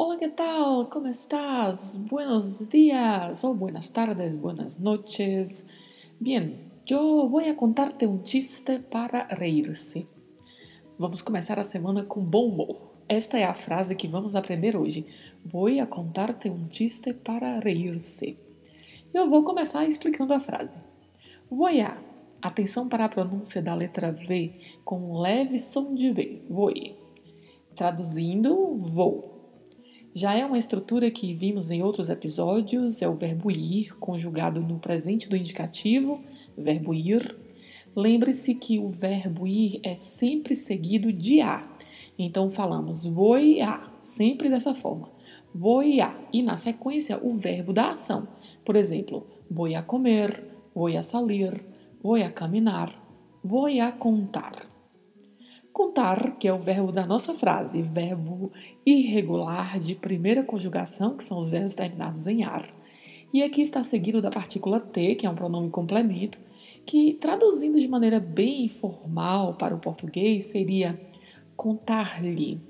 Hola, ¿qué tal? ¿Cómo estás? Buenos días o buenas tardes, buenas noches. Yo voy a contarte un chiste para reírse. Vamos começar a semana com bom humor. Esta é a frase que vamos aprender hoje. Vou contar-te um chiste para reír-se. Eu vou começar explicando a frase. Vou a. Atenção para a pronúncia da letra V com um leve som de V. Vou. Traduzindo, vou. Já é uma estrutura que vimos em outros episódios, é o verbo ir, conjugado no presente do indicativo, verbo ir. Lembre-se que o verbo ir é sempre seguido de a. Então falamos vou a, sempre dessa forma. Vou a. E na sequência o verbo da ação. Por exemplo, vou a comer, vou a salir, vou a caminhar, vou a contar. Contar, que é o verbo da nossa frase, verbo irregular de primeira conjugação, que são os verbos terminados em ar. E aqui está seguido da partícula T, que é um pronome complemento, que traduzindo de maneira bem informal para o português seria contar-lhe,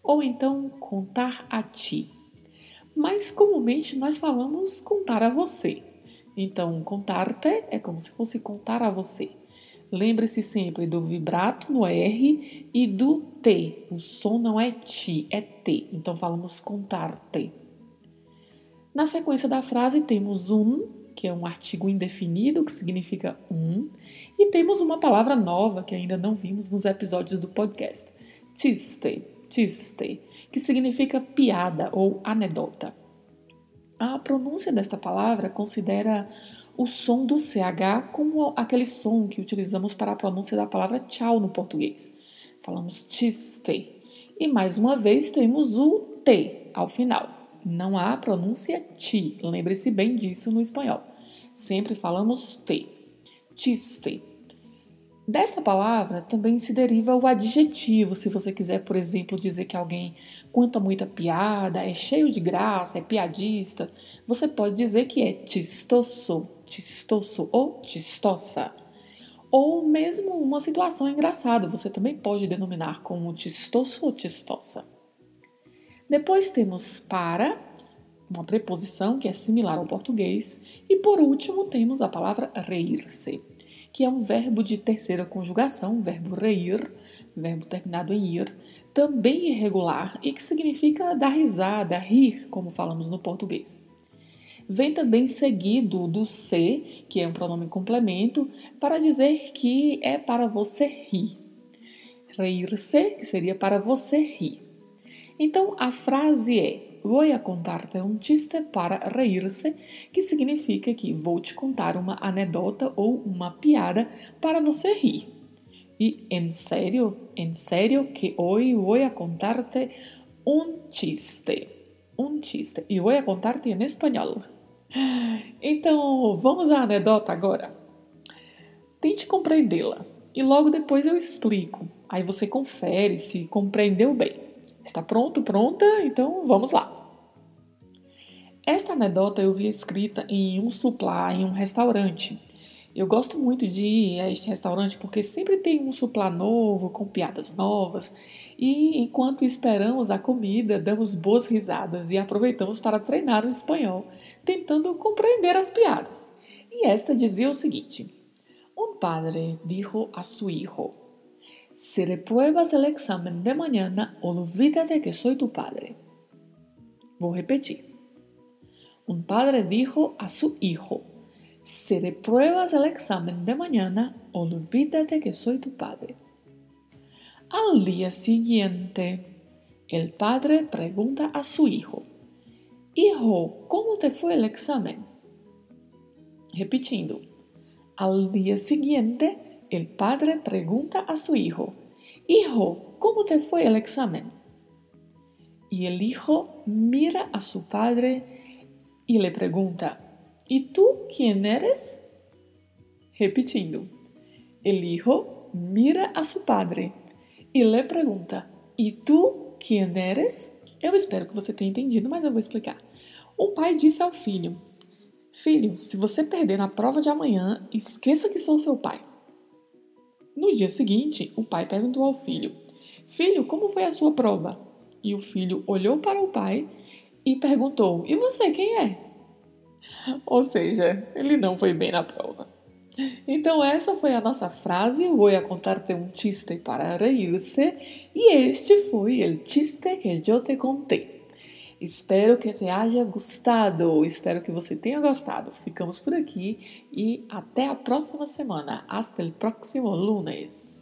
ou então contar a ti. Mas comumente nós falamos contar a você. Então, contar-te é como se fosse contar a você. Lembre-se sempre do vibrato no R e do T. O som não é ti, é T. Então falamos contar-te. Na sequência da frase temos um, que é um artigo indefinido, que significa um, e temos uma palavra nova que ainda não vimos nos episódios do podcast. Chiste, chiste, que significa piada ou anedota. A pronúncia desta palavra considera o som do CH como aquele som que utilizamos para a pronúncia da palavra tchau no português. Falamos chiste. E mais uma vez temos o T ao final. Não há pronúncia ti. Lembre-se bem disso no espanhol. Sempre falamos T. Chiste. Desta palavra também se deriva o adjetivo, se você quiser, por exemplo, dizer que alguém conta muita piada, é cheio de graça, é piadista, você pode dizer que é chistoso, chistoso ou chistosa. Ou mesmo uma situação engraçada, você também pode denominar como chistoso ou chistosa. Depois temos para, uma preposição que é similar ao português, e por último temos a palavra reír-se que é um verbo de terceira conjugação, verbo reír, verbo terminado em ir, também irregular e que significa dar risada, rir, como falamos no português. Vem também seguido do se, que é um pronome complemento, para dizer que é para você rir. Reír-se, que seria para você rir. Então a frase é Voy a contarte um chiste para reír-se, que significa que vou te contar uma anedota ou uma piada para você rir. E em sério, em sério que hoje vou contarte um chiste. Um chiste. E vou a contarte em espanhol. Então, vamos à anedota agora. Tente compreendê-la e logo depois eu explico. Aí você confere se compreendeu bem. Está pronto, pronta? Então vamos lá. Esta anedota eu vi escrita em um suplá, em um restaurante. Eu gosto muito de ir a este restaurante porque sempre tem um suplá novo, com piadas novas, e enquanto esperamos a comida, damos boas risadas e aproveitamos para treinar o espanhol, tentando compreender as piadas. E esta dizia o seguinte: Um padre dijo a su hijo: Si repruebas el examen de mañana, olvídate que soy tu padre. Vou repetir. Un padre dijo a su hijo, si repruebas el examen de mañana, olvídate que soy tu padre. Al día siguiente, el padre pregunta a su hijo, Hijo, ¿cómo te fue el examen? Repitiendo, al día siguiente, el padre pregunta a su hijo, Hijo, ¿cómo te fue el examen? Y el hijo mira a su padre y le pregunta, ¿Y tú quién eres? Repitiendo, el hijo mira a su padre e le pergunta: E tu quem eres? Eu espero que você tenha entendido, mas eu vou explicar. O pai disse ao filho: Filho, se você perder na prova de amanhã, esqueça que sou seu pai. No dia seguinte, o pai perguntou ao filho: Filho, como foi a sua prova? E o filho olhou para o pai e perguntou: E você quem é? Ou seja, ele não foi bem na prova. Então, essa foi a nossa frase. Vou contar-te um chiste para reírse. E este foi o chiste que eu te contei. Espero que te haya gostado. Espero que você tenha gostado. Ficamos por aqui e até a próxima semana. Hasta el próximo lunes.